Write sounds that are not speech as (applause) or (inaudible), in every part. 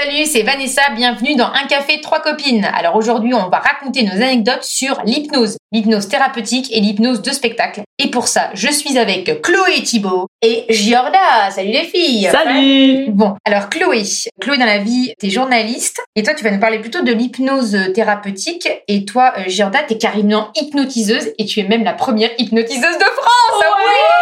Salut, c'est Vanessa, bienvenue dans Un café, trois copines. Alors aujourd'hui, on va raconter nos anecdotes sur l'hypnose, l'hypnose thérapeutique et l'hypnose de spectacle. Et pour ça, je suis avec Chloé Thibault et Giorda. Salut les filles Salut Bon, alors Chloé, Chloé dans la vie, t'es journaliste et toi tu vas nous parler plutôt de l'hypnose thérapeutique et toi euh, Giorda, t'es carrément hypnotiseuse et tu es même la première hypnotiseuse de France Ah oui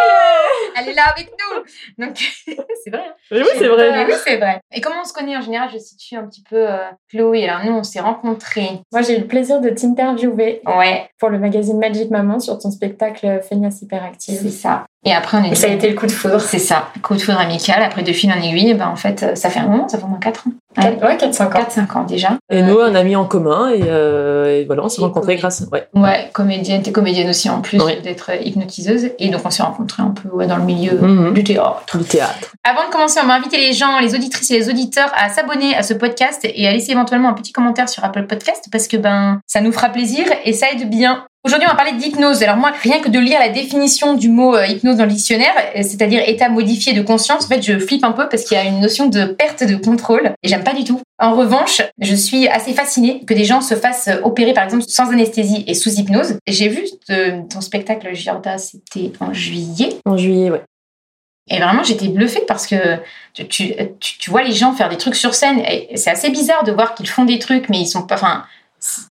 Elle est là avec nous Donc (laughs) c'est vrai. hein Oui, c'est vrai. oui, c'est vrai. Et comment on se connaît en général? Je situe un petit peu euh, Chloé. Alors nous, on s'est rencontrés. Moi, j'ai eu le plaisir de t'interviewer Ouais, pour le magazine Magic Maman sur ton spectacle Feignasse c'est Hyperactive. ça. Et après, on est. Et ça a été le coup de foudre. C'est ça. Coup de foudre amical. Après, de fil en aiguille, ben, en fait, ça fait un moment, ça fait au moins 4 ans. Quatre- Ouais, 4-5 ans. 4-5 ans déjà. Et nous, un ami en commun, et, euh, et voilà, on s'est Et rencontrés grâce. Ouais. Ouais, comédienne, t'es comédienne aussi en plus Ouais. d'être hypnotiseuse. Et donc, on s'est rencontrés un peu ouais, dans le milieu Mhm. du théâtre. Tout le théâtre. Avant de commencer, on va inviter les gens, les auditrices et les auditeurs à s'abonner à ce podcast et à laisser éventuellement un petit commentaire sur Apple Podcast parce que ben ça nous fera plaisir et ça aide bien. Aujourd'hui, on va parler d'hypnose. Alors moi, rien que de lire la définition du mot euh, hypnose dans le dictionnaire, euh, c'est-à-dire état modifié de conscience, en fait, je flippe un peu parce qu'il y a une notion de perte de contrôle et j'aime pas du tout. En revanche, je suis assez fascinée que des gens se fassent opérer, par exemple, sans anesthésie et sous hypnose. J'ai vu euh, ton spectacle, Giorda, c'était en juillet. En juillet, ouais. Et vraiment, j'étais bluffée parce que tu, tu, tu- tu vois les gens faire des trucs sur scène. Et c'est assez bizarre de voir qu'ils font des trucs, mais ils sont pas. Enfin,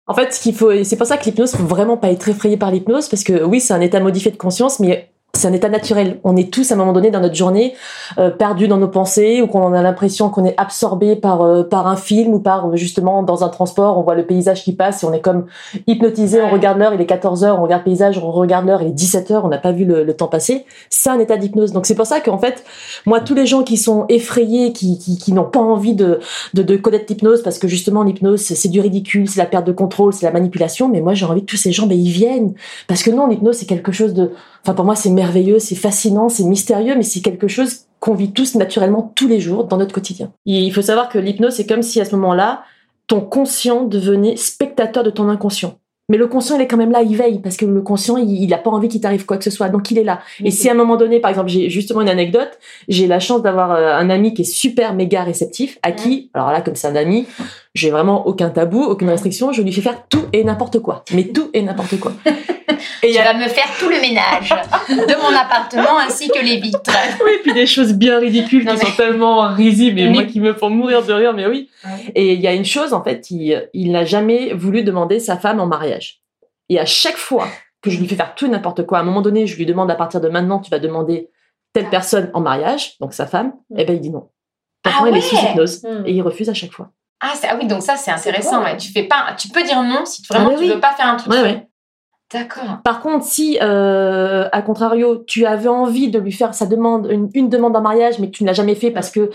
En fait, qu'il faut, c'est pour ça que l'hypnose, faut vraiment pas être effrayé par l'hypnose, parce que oui, c'est un état modifié de conscience, mais c'est un état naturel. On est tous à un moment donné dans notre journée euh, perdus dans nos pensées ou qu'on a l'impression qu'on est absorbé par euh, par un film ou par justement dans un transport, on voit le paysage qui passe et on est comme hypnotisé, on regarde l'heure, il est 14h, on regarde le paysage, on regarde l'heure, il est 17h, on n'a pas vu le, le temps passer. C'est un état d'hypnose. Donc c'est pour ça qu'en fait, moi tous les gens qui sont effrayés, qui qui, qui n'ont pas envie de de, de connaître l'hypnose parce que justement l'hypnose c'est c'est du ridicule, c'est la perte de contrôle, c'est la manipulation. Mais moi j'ai envie que tous ces gens ben ils viennent parce que non l'hypnose c'est quelque chose de, enfin pour moi c'est merveilleux, c'est fascinant, c'est mystérieux, mais c'est quelque chose qu'on vit tous naturellement tous les jours dans notre quotidien. Et il faut savoir que l'hypnose c'est comme si à ce moment-là ton conscient devenait spectateur de ton inconscient. Mais le conscient, il est quand même là, il veille, parce que le conscient, il, il a pas envie qu'il t'arrive quoi que ce soit, donc il est là. Et si à un moment donné, par exemple, j'ai justement une anecdote, j'ai la chance d'avoir euh, un ami qui est super méga réceptif, à qui, alors là, comme c'est un ami, j'ai vraiment aucun tabou, aucune restriction, je lui fais faire tout et n'importe quoi. Mais tout et n'importe quoi. (laughs) Et il y tu a vas me faire tout le ménage de mon appartement ainsi que les vitres. oui, puis des choses bien ridicules Non, qui mais- sont tellement risibles et Mais- moi qui me font mourir de rire, mais oui. Ouais. Et il y a une chose, en fait, il, il n'a jamais voulu demander sa femme en mariage. Et à chaque fois que je lui fais faire tout et n'importe quoi, à un moment donné, je lui demande à partir de maintenant, tu vas demander telle personne en mariage, donc sa femme, Mm. et ben il dit non. Ah Pourtant, il est ouais sous hypnose. Mm. Et il refuse à chaque fois. Ah, ah oui, donc ça c'est intéressant. ouais. Tu fais pas, tu peux dire non si vraiment Ah oui, tu oui. veux pas faire un truc. Ouais, ouais. D'accord. Par contre, si, euh, à contrario, tu avais envie de lui faire sa demande, une, une demande en mariage, mais que tu ne l'as jamais fait parce que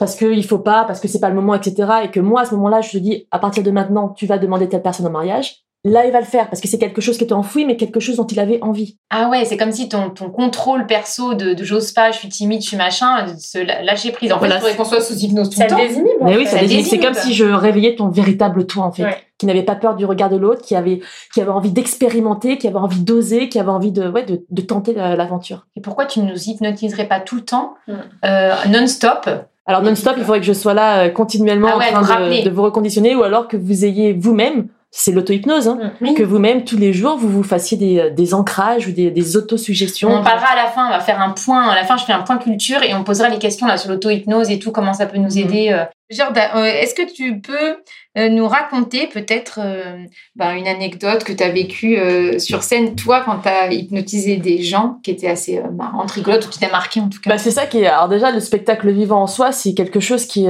parce que il faut pas, parce que c'est pas le moment, etc. Et que moi, à ce moment-là, je te dis, à partir de maintenant, tu vas demander telle personne en mariage. Là, il va le faire parce que c'est quelque chose qui était enfoui, mais quelque chose dont il avait envie. Ah ouais, c'est comme si ton, ton contrôle perso de, de j'ose pas, je suis timide, je suis machin, de se lâcher prise. En fait, il faudrait qu'on soit sous hypnose tout Ça le temps. te désinhibe. en Mais oui, ça Ça. C'est comme si je réveillais ton véritable toi, en fait, Ouais. qui n'avait pas peur du regard de l'autre, qui avait qui avait envie d'expérimenter, qui avait envie d'oser, qui avait envie de ouais de, de tenter la- l'aventure. Et pourquoi tu ne nous hypnotiserais pas tout le temps, Mm. euh, non-stop? Alors non-stop, il faudrait que je sois là euh, continuellement Ah ouais, en train de vous reconditionner, ou alors que vous ayez vous-même, c'est l'auto-hypnose, hein, Mm. que vous-même tous les jours vous vous fassissiez des, euh, des ancrages ou des, des autosuggestions. On en parlera à la fin, on va faire un point. À la fin, je fais un point culture et on posera les questions là sur l'auto-hypnose et tout, comment ça peut nous aider. euh. Jordan, euh, est-ce que tu peux nous raconter peut-être euh, ben, une anecdote que tu as vécue euh, sur scène, toi, quand tu as hypnotisé des gens qui étaient assez euh, marrantes, rigolotes ou qui t'a marqué en tout cas? Bah, c'est ça qui est. Alors déjà, le spectacle vivant en soi, c'est quelque chose qui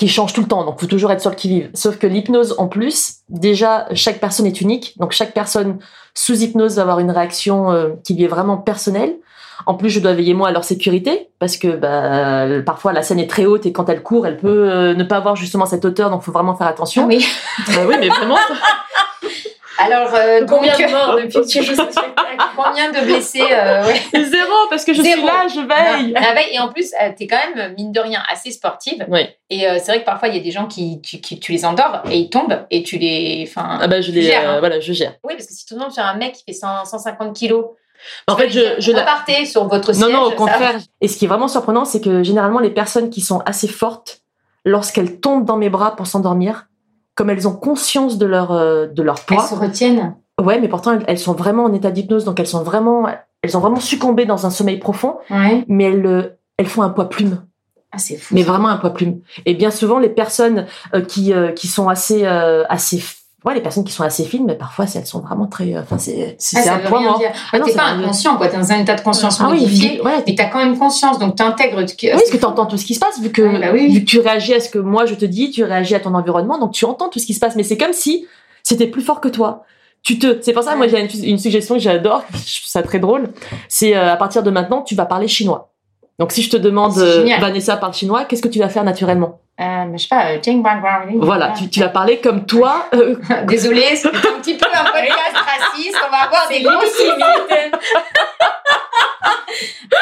qui change tout le temps. Donc, faut toujours être sur le qui vive. Sauf que l'hypnose, en plus, déjà, chaque personne est unique. Donc, chaque personne sous hypnose va avoir une réaction euh, qui lui est vraiment personnelle. En plus, je dois veiller moi à leur sécurité parce que bah, parfois la scène est très haute et quand elle court, elle peut euh, ne pas avoir justement cette hauteur. Donc, faut vraiment faire Ah attention. oui. Bah oui, mais vraiment. (laughs) Alors, euh, Combien donc, de morts depuis que tu joues ce spectacle? combien de blessés euh, ouais. (laughs) Zéro, parce que je Zéro. suis là, je veille. La veille. Et en plus, euh, t'es quand même, mine de rien, assez sportive. Oui. Et euh, c'est vrai que parfois, il y a des gens qui, tu, qui- tu les endors et ils tombent et tu les. Enfin, Ah bah, je les, gères, hein. euh, voilà, je gère. Oui, parce que si tu tombes sur un mec qui fait 100, 150 kilos, En fait, je, je la- sur votre Non, siège. non, au ça- contraire. Et ce qui est vraiment surprenant, c'est que généralement, les personnes qui sont assez fortes, lorsqu'elles tombent dans mes bras pour s'endormir, comme elles ont conscience de leur, euh, de leur Elles poids, se retiennent. ouais, mais pourtant, elles, elles sont vraiment en état d'hypnose, donc elles sont vraiment, elles ont vraiment succombé dans un sommeil profond, Ouais. mais elles, euh, elles font un poids plume. Ah, c'est fou. mais vraiment un poids plume. Et bien souvent, les personnes euh, qui, euh, qui sont assez, euh, assez, ouais, les personnes qui sont assez fines, mais parfois, elles sont vraiment très, euh, enfin, c'est, c'est Ah, un mort. dire. Ah t'es pas inconscient, quoi. T'es dans un état de conscience Ah oui, modifié. ouais, Mais t'as quand même conscience, donc t'intègres. Oui, parce que tu entends tout ce qui se passe, vu que, bah oui. vu que tu réagis à ce que moi je te dis, tu réagis à ton environnement, donc tu entends tout ce qui se passe. Mais c'est comme si c'était plus fort que toi. Tu te, c'est pour ça, moi j'ai une, une suggestion que j'adore, je trouve ça très drôle. C'est euh, à partir de maintenant, tu vas parler chinois. Donc si je te demande, euh. Vanessa parle chinois, qu'est-ce que tu vas faire naturellement? Euh, je sais pas, euh, Jing Bang Bang. Voilà, tu, tu vas parler comme toi. euh, (laughs) Désolée, c'est un petit peu un podcast raciste. On va avoir des grosses limité.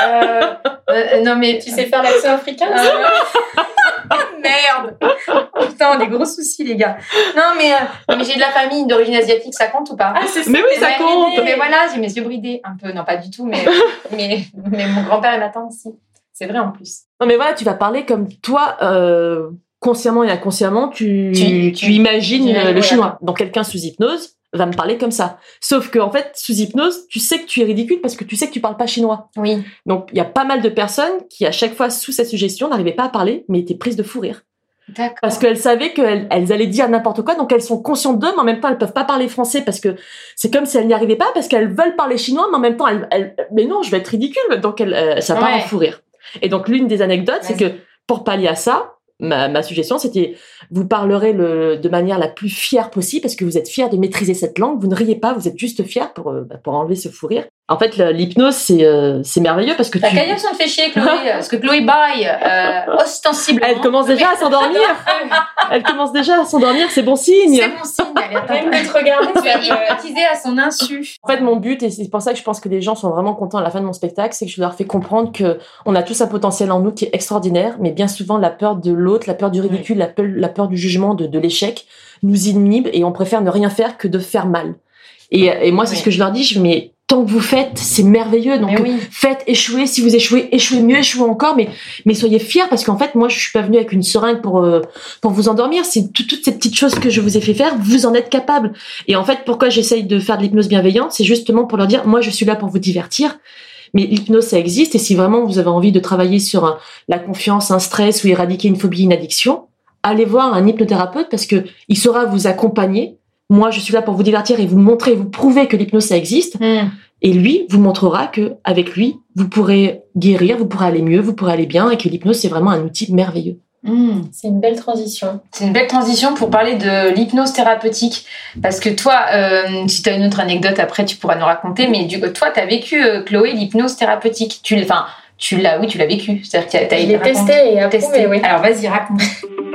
Euh, euh, non mais Tu sais faire l'accent africain (laughs) Merde Putain, des gros soucis, les gars. Non, mais, mais j'ai de la famille d'origine asiatique, ça compte ou pas? Ah, c'est Mais oui, ça compte. Mais voilà, j'ai mes yeux bridés. Un peu, non, pas du tout, mais, mais, mais mon grand-père et ma tante, si. C'est vrai en plus. Non mais voilà, tu vas parler comme toi, euh, consciemment et inconsciemment, tu, Tu- imagines tu- le, voilà. chinois. Donc quelqu'un sous hypnose va me parler comme ça. Sauf que en fait, sous hypnose, tu sais que tu es ridicule parce que tu sais que tu parles pas chinois. Oui. Donc il y a pas mal de personnes qui à chaque fois sous cette suggestion n'arrivaient pas à parler, mais étaient prises de fou rire. D'accord. Parce qu'elles savaient qu'elles elles allaient dire n'importe quoi, donc elles sont conscientes d'eux, mais en même temps elles peuvent pas parler français parce que c'est comme si elles n'y arrivaient pas, parce qu'elles veulent parler chinois, mais en même temps elles, elles- mais non, je vais être ridicule, donc elles, euh, ça part Ouais. en fou rire. Et donc l'une des anecdotes, c'est que pour pallier à ça, ma, ma suggestion c'était vous parlerez le, de manière la plus fière possible parce que vous êtes fier de maîtriser cette langue, vous ne riez pas, vous êtes juste fier pour euh, bah, pour enlever ce fou rire. En fait, l'hypnose c'est euh, c'est merveilleux parce que T'as tu qu'à dire on te fait chier, Chloé, (laughs) parce que Chloé baille euh, ostensiblement. elle commence déjà à s'endormir. (laughs) Elle commence déjà à s'endormir, c'est bon signe. C'est mon signe, elle est de te regarder, Tu as hypnotisé à son insu. En fait, mon but, et c'est pour ça que je pense que les gens sont vraiment contents à la fin de mon spectacle, c'est que je leur fais comprendre que on a tous un potentiel en nous qui est extraordinaire, mais bien souvent la peur de l'autre, la peur du ridicule, la, peur, la peur du jugement, de, de l'échec, nous inhibe et on préfère ne rien faire que de faire mal. Et, et moi, c'est Oui. ce que je leur dis, je mais tant que vous faites, c'est merveilleux. Donc, oui. faites échouer. Si vous échouez, échouez mieux, échouez encore, mais mais soyez fiers parce qu'en fait, moi, je suis pas venue avec une seringue pour euh, pour vous endormir. C'est tout- toutes ces petites choses que je vous ai fait faire, vous en êtes capable. Et en fait, pourquoi j'essaye de faire de l'hypnose bienveillante, c'est justement pour leur dire, moi, je suis là pour vous divertir. Mais l'hypnose, ça existe. Et si vraiment vous avez envie de travailler sur un- la confiance, un stress ou éradiquer une phobie, une addiction, allez voir un hypnothérapeute parce que il saura vous accompagner. Moi, je suis là pour vous divertir et vous montrer, vous prouver que l'hypnose, ça existe. Hmm. Et lui vous montrera que avec lui, vous pourrez guérir, vous pourrez aller mieux, vous pourrez aller bien, et que l'hypnose c'est vraiment un outil merveilleux. Hmm. C'est une belle transition. C'est une belle transition pour parler de l'hypnose thérapeutique. Parce que toi, euh, si tu as une autre anecdote après, tu pourras nous raconter. Mais du coup, toi, tu as vécu, euh, Chloé, l'hypnose thérapeutique. Tu l'as, enfin, tu l'as, oui, tu l'as vécu. C'est-à-dire que tu as Je l'ai testé et approuvé, testé. oui. Alors, vas-y, raconte. (laughs)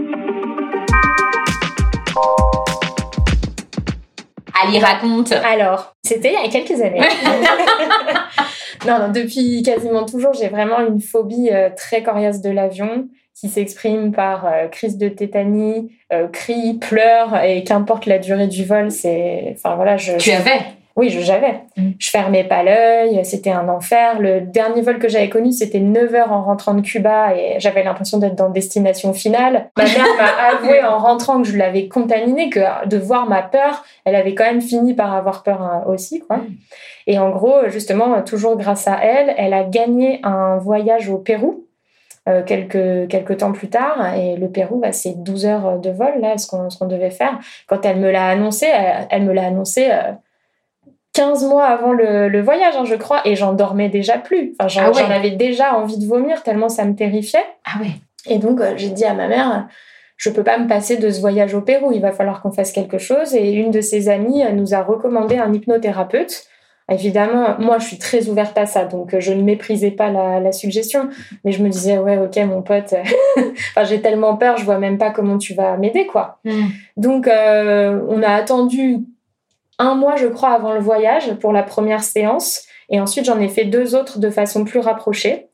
Allez, raconte. Alors, c'était il y a quelques années. (laughs) non, non, depuis quasiment toujours, j'ai vraiment une phobie euh, très coriace de l'avion qui s'exprime par euh, crise de tétanie, euh, cris, pleurs et qu'importe la durée du vol, c'est. Enfin voilà, je. Tu avais. Oui, je- j'avais. Mm. Je fermais pas l'œil, c'était un enfer. Le dernier vol que j'avais connu, c'était 9 heures en rentrant de Cuba et j'avais l'impression d'être dans destination finale. Ma mère m'a (laughs) avoué en rentrant que je l'avais contaminée, que de voir ma peur, elle avait quand même fini par avoir peur hein, aussi, quoi. Mm. Et en gros, justement, toujours grâce à elle, elle a gagné un voyage au Pérou. euh, quelques, quelques temps plus tard, et le Pérou, bah, c'est 12 heures de vol, là, ce qu'on qu'on devait faire. Quand elle me l'a annoncé, elle, elle me l'a annoncé euh, 15 mois avant le, le voyage, hein, je crois, et j'en dormais déjà plus. Enfin, j'en Ah ouais. avais déjà envie de vomir tellement ça me terrifiait. Ah ouais. Et donc, euh, j'ai dit à ma mère, je peux pas me passer de ce voyage au Pérou, il va falloir qu'on fasse quelque chose. Et une de ses amies euh, nous a recommandé un hypnothérapeute. Évidemment, moi, je suis très ouverte à ça, donc euh, je ne méprisais pas la, la suggestion. Mais je me disais, ouais, ok, mon pote, (laughs) enfin, j'ai tellement peur, je vois même pas comment tu vas m'aider, quoi. Hmm. Donc, euh, on a attendu un mois, je crois, avant le voyage pour la première séance. Et ensuite, j'en ai fait deux autres de façon plus rapprochée.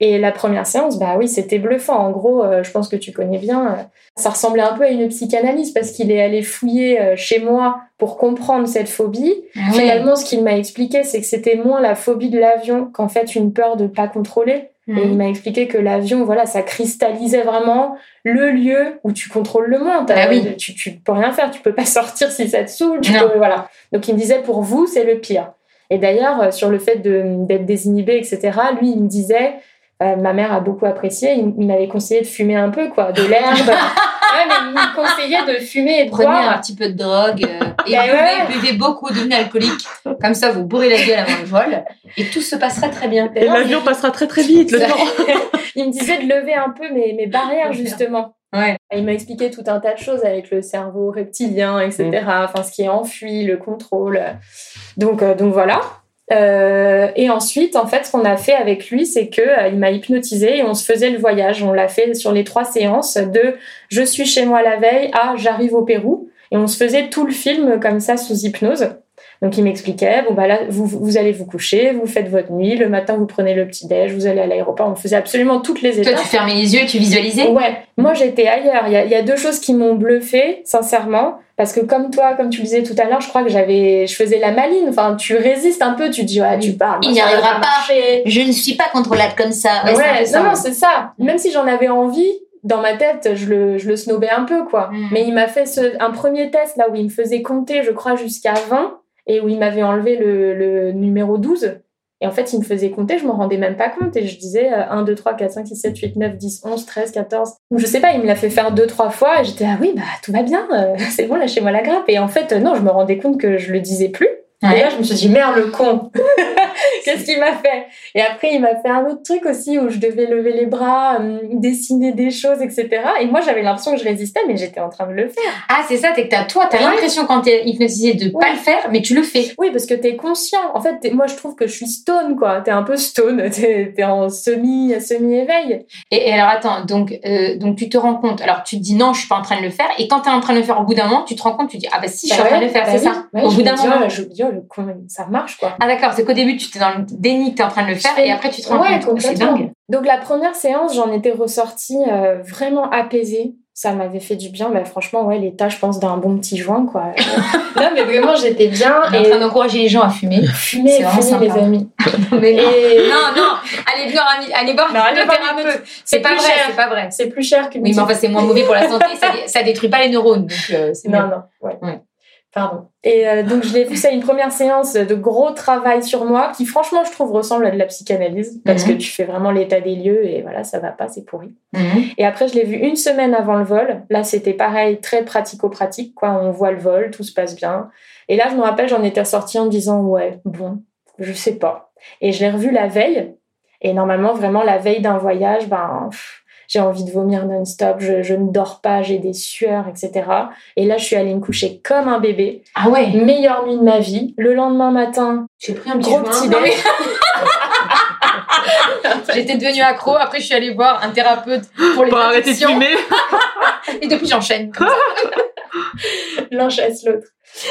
Et la première séance, bah oui, c'était bluffant. En gros, euh, je pense que tu connais bien, euh, ça ressemblait un peu à une psychanalyse parce qu'il est allé fouiller euh, chez moi pour comprendre cette phobie. Ah. Finalement, ce qu'il m'a expliqué, c'est que c'était moins la phobie de l'avion qu'en fait une peur de pas contrôler. Mhm. Et il m'a expliqué que l'avion, voilà, ça cristallisait vraiment le lieu où tu contrôles le. T'as- Bah oui. Tu, tu peux rien faire, tu peux pas (laughs) sortir si ça te saoule. Tu peux, voilà. Donc il me disait, pour vous, c'est le pire. Et d'ailleurs, sur le fait d'être désinhibé, etc., lui, il me disait, euh, ma mère a beaucoup apprécié, il, il m'avait conseillé de fumer un peu, quoi, de l'herbe. (laughs) ouais, mais il me conseillait de fumer et de Prenez boire. un petit peu de drogue euh, et Bah buvez, ouais. buvez beaucoup, devenez alcoolique. Comme ça, vous bourrez la gueule avant le vol et tout se passera très bien. Et l'avion passera très très vite, le temps. (laughs) (laughs) Il me disait de lever un peu mes, mes barrières, justement. Ouais. Il m'a expliqué tout un tas de choses avec le cerveau reptilien, etc. Enfin, ce qui est enfui, le contrôle. Donc, euh, donc voilà. Euh, et ensuite, en fait, ce qu'on a fait avec lui, c'est que euh, il m'a hypnotisé et on se faisait le voyage. On l'a fait sur les trois séances de je suis chez moi la veille à j'arrive au Pérou. Et on se faisait tout le film comme ça sous hypnose. Donc il m'expliquait, bon bah là, vous, vous allez vous coucher, vous faites votre nuit, le matin vous prenez le petit déj, vous allez à l'aéroport. On faisait absolument toutes les Toi, étapes. tu fermais les yeux et tu visualisais? Ouais, moi j'étais ailleurs. Il y, a, il y a deux choses qui m'ont bluffé, sincèrement, parce que comme toi, comme tu le disais tout à l'heure, je crois que j'avais, je faisais la maline. Enfin, tu résistes un peu, tu te dis ouais, tu parles. Il n'y arrivera pas. marcher. Je ne suis pas contrôlable comme ça. Ouais, ça, non, non, c'est ça. Même si j'en avais envie, dans ma tête, je le, je le snobais un peu, quoi. Mm. Mais il m'a fait ce, un premier test là où il me faisait compter, je crois, jusqu'à 20 et où il m'avait enlevé le, le numéro 12. Et en fait, il me faisait compter, je m'en rendais même pas compte. Et je disais euh, 1, 2, 3, 4, 5, 6, 7, 8, 9, 10, 11, 13, 14. Donc, je sais pas, il me l'a fait faire deux, trois fois. Et j'étais, ah oui, bah tout va bien, euh, (laughs) c'est bon, lâchez-moi la grappe. Et en fait, euh, non, je me rendais compte que je le disais plus. Et Ouais. là, je me suis dit, merde, le con (laughs) Qu'est-ce qu'il m'a fait? Et après, il m'a fait un autre truc aussi où je devais lever les bras, euh, dessiner des choses, etc. Et moi, j'avais l'impression que je résistais, mais j'étais en train de le faire. Ah, c'est ça, c'est que t'as, toi, t'as Ouais. l'impression quand t'es hypnotisé de Ouais. pas le faire, mais tu le fais. Oui, parce que t'es conscient. En fait, moi, je trouve que je suis stone, quoi. T'es un peu stone. (laughs) T'es es en semi, semi-éveil. Et, et alors, attends, donc, euh, donc tu te rends compte, alors tu te dis non, je suis pas en train de le faire, et quand t'es en train de le faire au bout d'un moment, tu te rends compte, tu te dis ah bah si, je suis en train de le faire, bah c'est oui. ça. Au bout d'un moment. oh, je ça marche, quoi. Ah d'accord, c'est qu'au début, tu t'es dans le déni que t'es en train de le faire, et après tu te rends Ouais, compte. C'est complètement. dingue. Donc la première séance, j'en étais ressortie euh, vraiment apaisée. Ça m'avait fait du bien. Bah, franchement, ouais, l'état, je pense, d'un bon petit joint, quoi. (laughs) Non, mais vraiment, j'étais bien. On est en Et train d'encourager les gens à fumer. fumer, c'est fumer, les amis. (laughs) Mais non. Et non, non, allez voir, ami- allez voir, Non, allez le voir thérapeute. l'hypnose. C'est C'est pas c'est pas vrai. c'est plus cher qu'une Oui, mais enfin, c'est moins mauvais pour la santé, (laughs) ça, ça détruit pas les neurones, donc euh, c'est Non, non, ouais. Ouais. Pardon. Et euh, donc, je l'ai vu, ça, une première séance de gros travail sur moi, qui franchement, je trouve, ressemble à de la psychanalyse, parce Mhm. que tu fais vraiment l'état des lieux, et voilà, ça va pas, c'est pourri. Mhm. Et après, je l'ai vu une semaine avant le vol. Là, c'était pareil, très pratico-pratique, quoi. On voit le vol, tout se passe bien. Et là, je me rappelle, j'en étais sortie en me disant, ouais, bon, je sais pas. Et je l'ai revu la veille. Et normalement, vraiment, la veille d'un voyage, ben, pff, j'ai envie de vomir non-stop, je, je ne dors pas, j'ai des sueurs, etc. Et là, je suis allée me coucher comme un bébé. Ah ouais, Meilleure nuit de ma vie. Le lendemain matin, j'ai pris un petit gros petit mais (laughs) J'étais devenue accro, après je suis allée voir un thérapeute pour les Pour arrêter de fumer. (laughs) et depuis j'enchaîne. l'un chasse l'autre.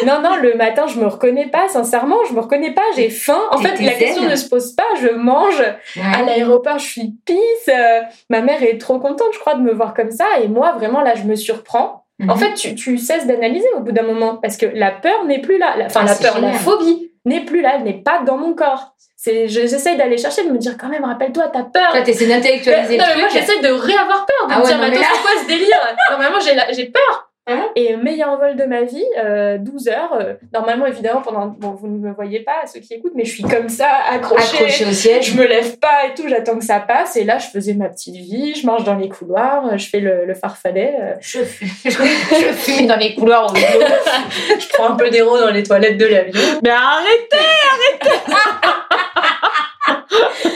Non, non, le matin, je me reconnais pas, sincèrement, je me reconnais pas, j'ai faim. En fait, la zen. question ne se pose pas, je mange. À l'aéroport, je suis pisse. euh, ma mère est trop contente, je crois, de me voir comme ça. Et moi, vraiment, là, je me surprends. En Mhm. fait, tu, tu cesses d'analyser au bout d'un moment parce que la peur n'est plus là. La- Enfin, Ah, la peur, la phobie n'est plus là, elle n'est pas dans mon corps. J'essaye d'aller chercher, de me dire quand même, rappelle-toi, t'as peur. Toi, t'essaies d'intellectualiser non, mais moi, j'essaie de réavoir peur, de Ah me ouais, dire, mais attends, c'est quoi ce délire? Normalement, j'ai peur. Hein Et meilleur vol de ma vie, euh, 12 heures. euh, normalement, évidemment, pendant. Bon, vous ne me voyez pas, ceux qui écoutent, mais je suis comme ça, accrochée. Accroché au siège. Je me lève pas et tout, j'attends que ça passe. Et là, je faisais ma petite vie, je marche dans les couloirs, je fais le, le farfadet. euh, Je fume. (laughs) Je fume dans les couloirs au (laughs) je prends un peu d'héros dans les toilettes de l'avion. Mais arrêtez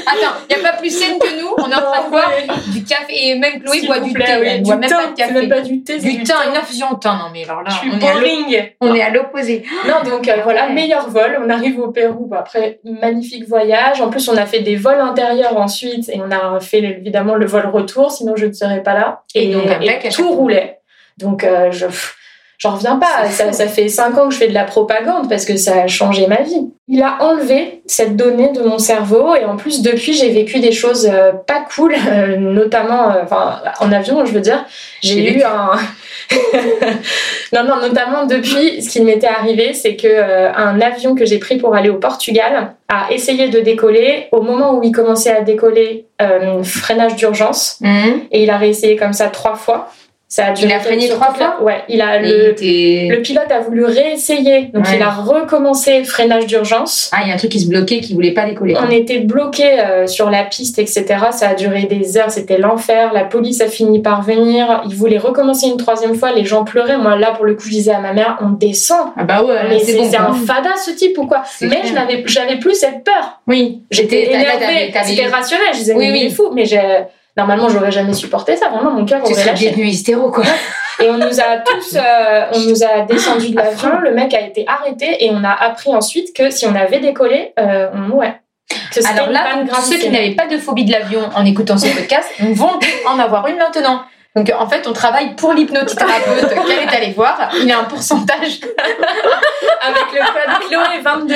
Attends, (laughs) il n'y a pas plus saine que nous. On est en train de boire du café. Et même Chloé boit du plaît, thé. oui, Elle du boit même pas de café. même pas du thé, Du thym, une infusion au thym. Non, mais alors là, Je suis on est, boring. on est à l'opposé. Non, donc euh, voilà, Ouais. meilleur vol. On arrive au Pérou. Bah, après, magnifique voyage. En plus, on a fait des vols intérieurs ensuite et on a fait évidemment le vol retour, sinon je ne serais pas là. Et donc, et tout roulait. Donc, euh, je, j'en reviens pas. Ça, ça fait cinq ans que je fais de la propagande parce que ça a changé ma vie. Il a enlevé cette donnée de mon cerveau et en plus depuis j'ai vécu des choses euh, pas cool, euh, notamment euh, enfin en avion je veux dire. J'ai eu un (laughs) non non notamment depuis ce qui m'était arrivé c'est que un avion que j'ai pris pour aller au Portugal a essayé de décoller au moment où il commençait à décoller freinage d'urgence Mhm. et il a réessayé comme ça trois fois. Ça a Il a freiné trois fois Ouais, il a le, le pilote a voulu réessayer, donc Ouais. il a recommencé freinage d'urgence. Ah, il y a un truc qui se bloquait, qui voulait pas décoller. On était bloqué sur la piste, etc. Ça a duré des heures, c'était l'enfer. La police a fini par venir. Ils voulaient recommencer une troisième fois. Les gens pleuraient. Moi, là, pour le coup, je disais à ma mère, on descend. Ah bah ouais, Mais c'est bon. un fada ce type ou quoi Mais je n'avais, j'avais plus cette peur. Oui, J'étais énervée. C'était rationnel. Je disais, Oui, mais oui. il est fou. Mais j'ai- normalement, j'aurais jamais supporté ça. Vraiment, mon cœur Tu aurait serais lâché. devenu hystéro, quoi. Et on nous a tous, euh, on nous a descendu de l'avion. Le mec a été arrêté et on a appris ensuite que si on avait décollé, euh, on mourait. Alors là, donc, ceux qui n'avaient pas de phobie de l'avion en écoutant ce podcast vont en avoir une maintenant. Donc en fait, on travaille pour l'hypnothérapeute qu'elle est allée voir. Il a un pourcentage. avec le code Chloé 22.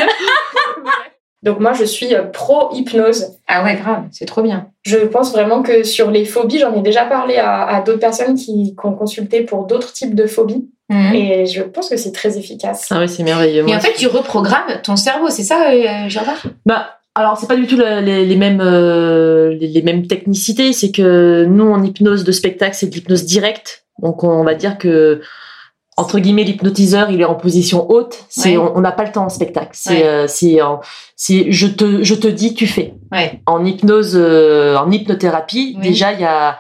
Donc moi, je suis euh, pro hypnose. Ah ouais, grave, c'est trop bien. Je pense vraiment que sur les phobies, j'en ai déjà parlé à, à d'autres personnes qui, qui ont consulté pour d'autres types de phobies. Mhm. Et je pense que c'est très efficace. Ah oui, c'est merveilleux. Et en fait, tu reprogrammes ton cerveau, c'est ça, euh, Gerda? Bah, alors c'est pas du tout le- les, les mêmes euh, les, les mêmes technicités. C'est que nous en hypnose de spectacle, c'est de l'hypnose directe. Donc on va dire que entre guillemets l'hypnotiseur, il est en position haute. C'est Ouais. on n'a pas le temps en spectacle. C'est Ouais. euh, c'est en- c'est je te je te dis tu fais. Ouais. En hypnose euh, en hypnothérapie, Oui. déjà il y a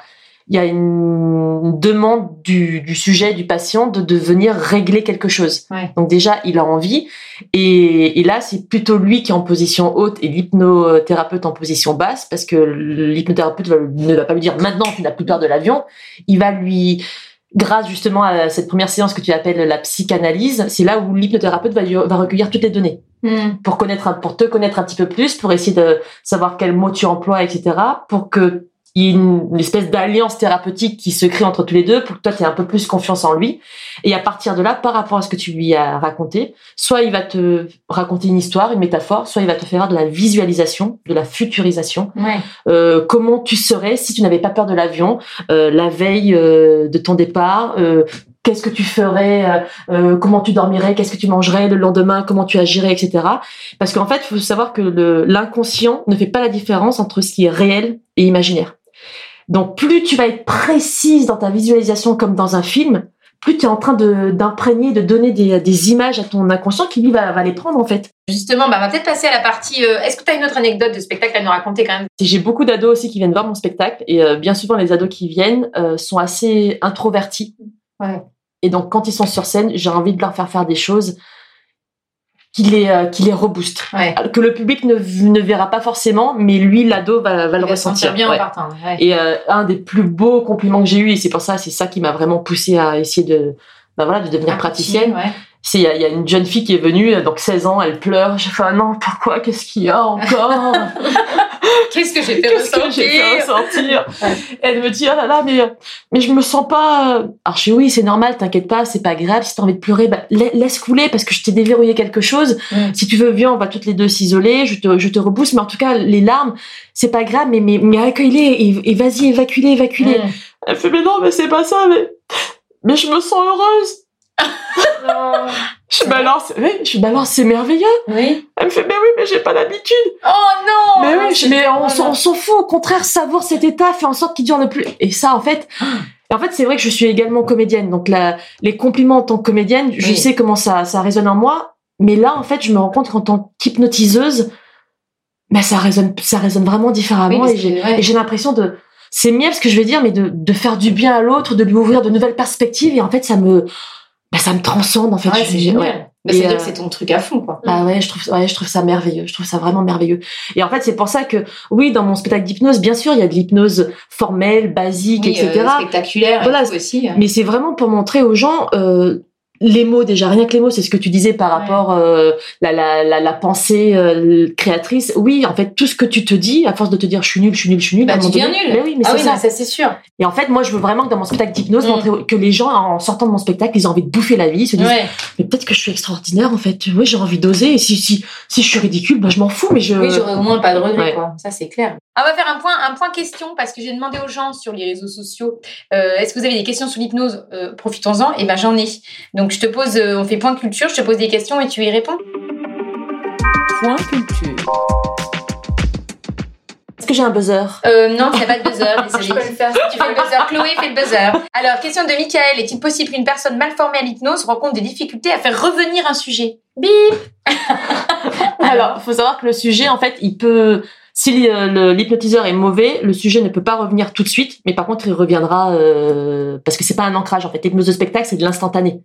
il y a une demande du, du sujet, du patient, de, de venir régler quelque chose. Donc déjà, il a envie. Et, et là, c'est plutôt lui qui est en position haute et l'hypnothérapeute en position basse, parce que l'hypnothérapeute va- ne va pas lui dire maintenant tu n'as plus peur de l'avion. Il va lui, grâce justement à cette première séance que tu appelles la psychanalyse, c'est là où l'hypnothérapeute va, recueillir toutes les données Mhm. pour connaître, pour te connaître un petit peu plus, pour essayer de savoir quels mots tu emploies, etc., pour que une, une espèce d'alliance thérapeutique qui se crée entre tous les deux pour que toi tu aies un peu plus confiance en lui et à partir de là par rapport à ce que tu lui as raconté soit il va te raconter une histoire une métaphore soit il va te faire de la visualisation de la futurisation Ouais. euh, comment tu serais si tu n'avais pas peur de l'avion euh, la veille euh, de ton départ euh, Qu'est-ce que tu ferais euh, euh, Comment tu dormirais Qu'est-ce que tu mangerais le lendemain Comment tu agirais, etc. Parce qu'en fait, il faut savoir que l'inconscient ne fait pas la différence entre ce qui est réel et imaginaire. Donc, plus tu vas être précise dans ta visualisation comme dans un film, plus tu es en train de- d'imprégner, de, donner des, des images à ton inconscient qui lui va, va les prendre en fait. Justement, bah, on va peut-être passer à la partie. euh, Est-ce que tu as une autre anecdote de spectacle à nous raconter quand même? J'ai beaucoup d'ados aussi qui viennent voir mon spectacle et euh, bien souvent les ados qui viennent euh, sont assez introvertis. Ouais. Et donc quand ils sont sur scène, j'ai envie de leur faire faire des choses qui les, euh, qui les reboostent. Ouais. Que le public ne, ne verra pas forcément, mais lui, l'ado, va, va le ressentir. bien Ouais. en partant. ouais. Et euh, un des plus beaux compliments que j'ai eu, et c'est pour ça, c'est ça qui m'a vraiment poussé à essayer de, bah voilà, de devenir praticienne. Ouais. C'est il y, y a une jeune fille qui est venue, euh, donc 16 ans, elle pleure. J'ai fait ah non, pourquoi Qu'est-ce qu'il y a encore? (laughs) Qu'est-ce que j'ai fait Qu'est-ce que j'ai fait ressentir Elle me dit oh là là, mais mais je me sens pas. Alors je dis oui, c'est normal, t'inquiète pas, c'est pas grave. Si t'as envie de pleurer, bah, la- laisse couler parce que je t'ai déverrouillé quelque chose. Mm. Si tu veux, viens, on va toutes les deux s'isoler. Je te je te repousse, mais en tout cas les larmes, c'est pas grave, mais mais, mais accueille-les et, et vas-y, évacue-les, évacue-les. Mm. Elle fait mais non, mais c'est pas ça, mais mais je me sens heureuse. (laughs) Je balance, oui, je balance, c'est merveilleux. Oui. Elle me fait mais oui, mais j'ai pas l'habitude. Oh non Mais oui, je- mais on, s'en- on s'en fout. Au contraire, savoure cet état, fait en sorte qu'il dure le plus. Et ça, en fait, en fait, c'est vrai que je suis également comédienne. Donc, la, les compliments en tant que comédienne, je Oui. sais comment ça, ça résonne en moi. Mais là, en fait, je me rends compte qu'en tant qu'hypnotiseuse, bah, ça résonne, ça résonne vraiment Oui, différemment. parce et j'ai, l'impression de, c'est miel ce que je veux dire, mais de, de faire du bien à l'autre, de lui ouvrir de nouvelles perspectives. Et en fait, ça me, bah, ça me transcende, en fait. Ouais, c'est génial. ouais. Bah, C'est-à-dire euh, que c'est ton truc à fond, quoi. ah ouais, je trouve, ouais, je trouve ça merveilleux. Je trouve ça vraiment merveilleux. Et en fait, c'est pour ça que, oui, dans mon spectacle d'hypnose, bien sûr, il y a de l'hypnose formelle, basique, Oui, etc. euh, spectaculaire Voilà, et tout aussi. Mais c'est vraiment pour montrer aux gens, euh, les mots déjà rien que les mots c'est ce que tu disais par rapport euh, la, la, la, la pensée euh, créatrice oui en fait tout ce que tu te dis à force de te dire je suis nul je suis nul je suis nul Bah, tu deviens nul. mais oui mais ah oui, ça c'est sûr. et en fait moi je veux vraiment que dans mon spectacle d'hypnose Mm. que les gens en sortant de mon spectacle ils ont envie de bouffer la vie ils se disent Ouais. mais peut-être que je suis extraordinaire en fait oui j'ai envie d'oser et si si si je suis ridicule bah je m'en fous mais je Oui, j'aurais au moins pas de regret, Ouais. quoi. Ça, c'est clair. On va faire un point, un point question parce que j'ai demandé aux gens sur les réseaux sociaux euh, est-ce que vous avez des questions sur l'hypnose? Euh, Profitons-en. Et ben, j'en ai. Donc, je te pose, euh, on fait point de culture, je te pose des questions et tu y réponds. point culture est-ce que j'ai un buzzer? Euh, non, tu n'as pas de buzzer, Je (laughs) désolé. peux le faire. Tu fais le buzzer, Chloé fait le buzzer. Alors, question de Michael est-il possible qu'une personne mal formée à l'hypnose rencontre des difficultés à faire revenir un sujet? Bip (laughs) Alors, faut savoir que le sujet, en fait, il peut, si l'hypnotiseur est mauvais, le sujet ne peut pas revenir tout de suite, mais par contre, il reviendra euh, parce que c'est pas un ancrage. En fait, l'hypnose de spectacle, c'est de l'instantané.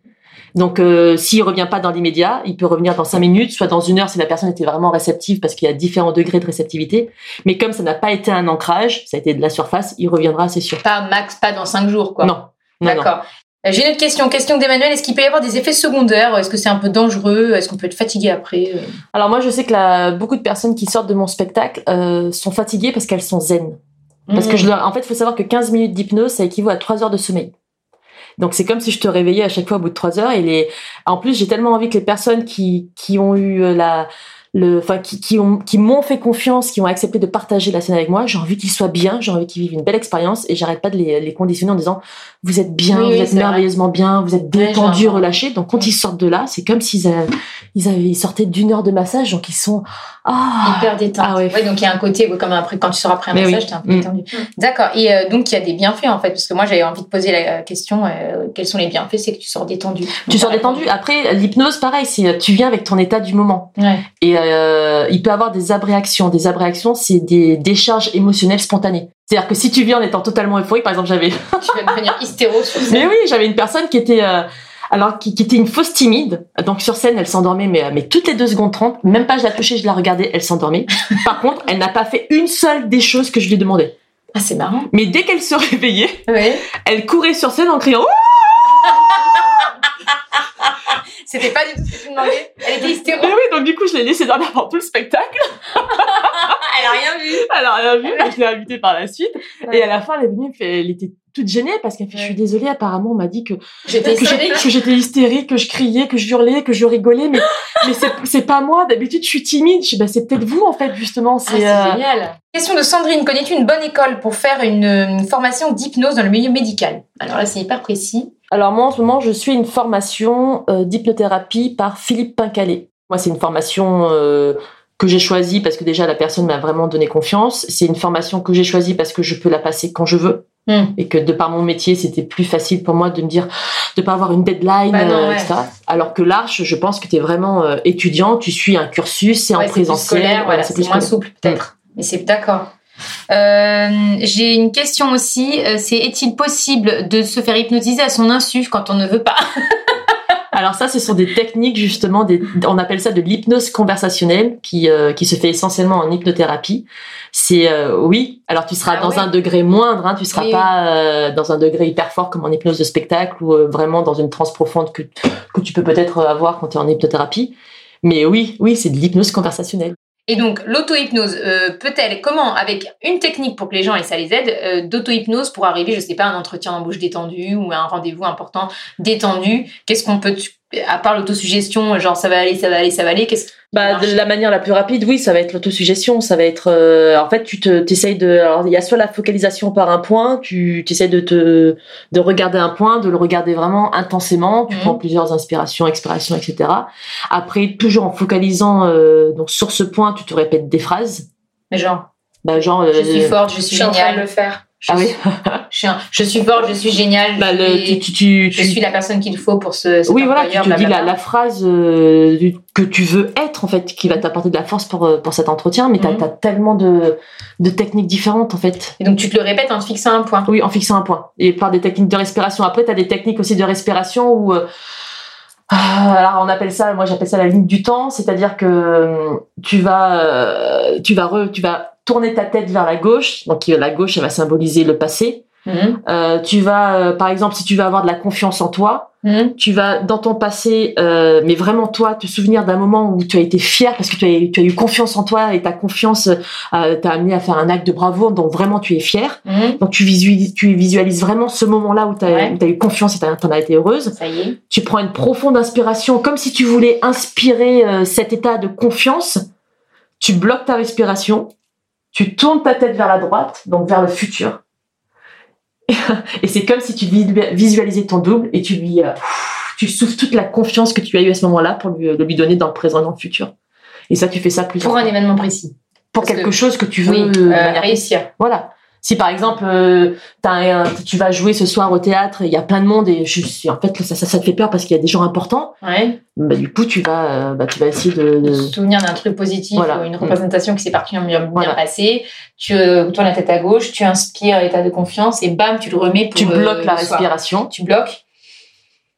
Donc, euh, s'il revient pas dans l'immédiat, il peut revenir dans cinq minutes, soit dans une heure si la personne était vraiment réceptive, parce qu'il y a différents degrés de réceptivité. Mais comme ça n'a pas été un ancrage, ça a été de la surface, il reviendra, c'est sûr. Pas max, pas dans 5 jours, quoi. Non, non. D'accord. Euh, J'ai une autre question. Question d'Emmanuel. Est-ce qu'il peut y avoir des effets secondaires? Est-ce que c'est un peu dangereux? Est-ce qu'on peut être fatigué après? Alors moi, je sais que là, beaucoup de personnes qui sortent de mon spectacle euh, sont fatiguées parce qu'elles sont zen. Parce que hmm. je leur... en fait, il faut savoir que 15 minutes d'hypnose, ça équivaut à 3 heures de sommeil. Donc c'est comme si je te réveillais à chaque fois au bout de 3 heures. Et les... en plus, j'ai tellement envie que les personnes qui, qui ont eu euh, la, le, enfin qui, qui ont, qui m'ont fait confiance, qui ont accepté de partager la scène avec moi, j'ai envie qu'ils soient bien, j'ai envie qu'ils vivent une belle expérience. Et j'arrête pas de les, les conditionner en disant vous êtes bien, Oui, vous oui, êtes vrai. merveilleusement bien, vous êtes détendus, j'entends. relâchés. Donc quand ils sortent de là, c'est comme s'ils avaient, ils avaient ils sortaient d'une heure de massage, donc ils sont ah Hyper détente. Ah ouais. donc il y a un côté comme après quand tu sors après un Mais massage, oui. t'es un peu Mm. détendu. D'accord. Et euh, donc il y a des bienfaits en fait, parce que moi j'avais envie de poser la question euh, quels sont les bienfaits? C'est que tu sors détendu. tu sors détendu. Après l'hypnose, pareil, c'est tu viens avec ton état du moment. Ouais. Et euh, il peut avoir des abréactions. Des abréactions, c'est des décharges émotionnelles spontanées. C'est-à-dire que si tu viens en étant totalement euphorique, par exemple, j'avais, (laughs) tu vas devenir hystéro sur scène. mais oui, j'avais une personne qui était, euh, alors qui, qui était une fausse timide. Donc sur scène, elle s'endormait, mais, mais toutes les deux secondes 30, même pas je la touchais, je la regardais, elle s'endormait. Par contre, elle n'a pas fait une seule des choses que je lui demandais. Ah c'est marrant. Mais dès qu'elle se réveillait, Oui. elle courait sur scène en criant. C'était pas du tout ce que tu demandais. Elle était hystéro. mais oui, donc du coup, je l'ai laissée dormir pendant tout le spectacle. (laughs) Elle a rien vu. Elle a rien vu, donc je l'ai invitée par la suite. Et à la fin, elle est venue, elle était toute gênée parce qu'elle fait, je suis désolée, apparemment, on m'a dit que, J'étais hystérique. que je criais, que je hurlais, que je rigolais, mais, mais c'est, pas moi. D'habitude, je suis timide. Je dis, bah, c'est peut-être vous, en fait, justement. Ah, C'est, euh, génial. Question de Sandrine. Connais-tu une bonne école pour faire une, une formation d'hypnose dans le milieu médical? Alors là, c'est hyper précis. Alors, moi, en ce moment, je suis une formation euh, d'hypnothérapie par Philippe Pincalé. Moi, c'est une formation, euh, que j'ai choisie parce que déjà, la personne m'a vraiment donné confiance. C'est une formation que j'ai choisie parce que je peux la passer quand je veux. Hmm. et que de par mon métier, c'était plus facile pour moi de me dire de pas avoir une deadline, Bah non, euh, ouais. etc. Alors que l'arche, je pense que tu es vraiment euh, étudiant, tu suis un cursus, c'est Ouais, en présentiel, scolaire, voilà, c'est c'est plus moins scolaire. souple peut-être. Mais c'est d'accord. Euh, J'ai une question aussi. euh, C'est est-il possible de se faire hypnotiser à son insu quand on ne veut pas? (laughs) Alors ça, ce sont des techniques justement, des, on appelle ça de l'hypnose conversationnelle qui euh, qui se fait essentiellement en hypnothérapie. C'est euh, oui. Alors tu seras Ah dans un degré moindre, hein, tu seras Oui, pas euh, dans un degré hyper fort comme en hypnose de spectacle ou euh, vraiment dans une transe profonde que que tu peux peut-être avoir quand tu es en hypnothérapie. Mais oui, oui, c'est de l'hypnose conversationnelle. Et donc, l'auto-hypnose, euh, peut-elle, comment, avec une technique pour que les gens et ça les aide, euh, d'auto-hypnose pour arriver, je sais pas, à un entretien d'embauche détendu ou à un rendez-vous important détendu Qu'est-ce qu'on peut, à part l'autosuggestion, genre ça va aller, ça va aller, ça va aller, qu'est-ce Bah, de la manière la plus rapide, oui, ça va être l'autosuggestion. Ça va être, euh, en fait, tu te, t'essayes de, alors il y a soit la focalisation par un point, tu essayes de te, de regarder un point, de le regarder vraiment intensément. Tu Mhm. prends plusieurs inspirations, expirations, etc. Après, toujours en focalisant euh, donc sur ce point, tu te répètes des phrases. Mais genre, Bah, genre, je euh, suis forte, je Je suis suis en train de géniale. le faire. Je, Ah oui. suis, je, suis un- je suis forte, je suis géniale. Bah, je, le, suis, tu, tu, tu, je tu- suis la personne qu'il faut pour ce. oui, voilà, tu te dis la, la phrase euh, que tu veux être, en fait, qui va t'apporter de la force pour, euh, pour cet entretien, mais t'as Mhm. as tellement de, de techniques différentes, en fait. Et donc, tu te le répètes en te fixant un point. Oui, en fixant un point. Et par des techniques de respiration. Après, tu as des techniques aussi de respiration où... euh, ah, alors on appelle ça, moi j'appelle ça la ligne du temps, c'est-à-dire que euh, tu vas, euh, tu vas, re- tu vas tourner ta tête vers la gauche. Donc euh, la gauche, elle va symboliser le passé. Mhm. Euh, tu vas, euh, par exemple, si tu veux avoir de la confiance en toi, Mhm. tu vas dans ton passé, euh, mais vraiment toi, te souvenir d'un moment où tu as été fier parce que tu as, tu as eu confiance en toi et ta confiance euh, t'a amené à faire un acte de bravoure dont vraiment tu es fier. Mhm. Donc tu visualises, tu visualises vraiment ce moment-là où tu as, Ouais. eu confiance et tu en as été heureuse. Ça y est. Tu prends une profonde inspiration comme si tu voulais inspirer euh, cet état de confiance. Tu bloques ta respiration, tu tournes ta tête vers la droite, donc vers le futur. (laughs) Et c'est comme si tu visu- visualisais ton double et tu lui, euh, tu souffles toute la confiance que tu as eue à ce moment-là pour lui, euh, lui donner dans le présent et dans le futur. Et ça, tu fais ça plusieurs Pour un événement précis. Pour parce quelque que- chose que tu veux Oui, euh, réussir. voilà. Si par exemple euh, un- tu vas jouer ce soir au théâtre, il y a plein de monde et je suis en fait ça, ça, ça te fait peur parce qu'il y a des gens importants. Ouais. Bah, du coup tu vas euh, bah, tu vas essayer de, souvenir d'un truc positif Voilà. ou une représentation qui s'est particulièrement bien, Voilà. passée. Tu euh, tournes la tête à gauche, tu inspires l'état de confiance et bam, tu le remets pour tu bloques la soir. respiration Tu bloques.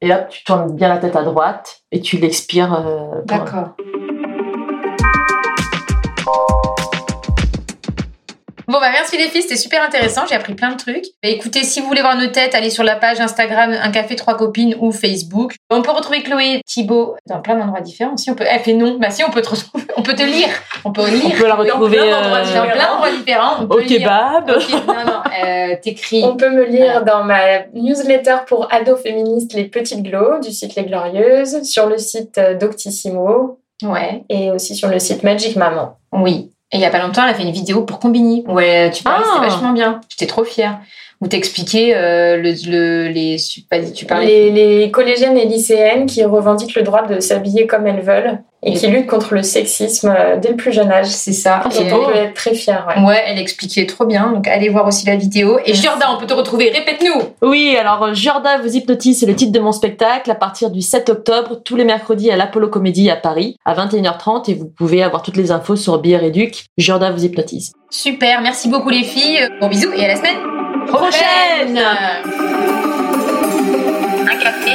et hop tu tournes bien la tête à droite et tu l'expires. pour- Bon bah merci les filles, c'était super intéressant, j'ai appris plein de trucs. Bah, écoutez, si vous voulez voir nos têtes, allez sur la page Instagram Un café trois copines ou Facebook. On peut retrouver Chloé, Thibaut dans plein d'endroits différents. Si on peut, elle fait non, bah si on peut te retrouver, on peut te lire, on peut On lire peut la retrouver plein d'endroits euh, dans plein d'endroits différents. On au lire. kebab. Ok, non non, euh, t'écris. On peut me lire dans ma newsletter pour ados féministes Les Petites Glows du site Les Glorieuses, sur le site euh, Doctissimo Ouais, et aussi sur le site Magic Maman. oui. Et il y a pas longtemps, elle a fait une vidéo pour Combini. Ouais, tu parlais, Ah. c'était vachement bien. J'étais trop fière. Où t'expliquais euh, le, le, les. Tu parlais. Les, les collégiennes et lycéennes qui revendiquent le droit de s'habiller comme elles veulent et Et- qui luttent contre le sexisme euh, dès le plus jeune âge. C'est ça. Et on elle- peut être très fier. Ouais. Ouais, elle expliquait trop bien. Donc allez voir aussi la vidéo. Et Jordan, on peut te retrouver. Répète-nous. Oui, alors euh, Jorda vous hypnotise, c'est le titre de mon spectacle à partir du 7 octobre, tous les mercredis à l'Apollo Comédie à Paris, à 21h30, et vous pouvez avoir toutes les infos sur Bière Éduc. Jorda vous hypnotise. Super. Merci beaucoup les filles. Bon bisous et à la semaine Prochaine Un café.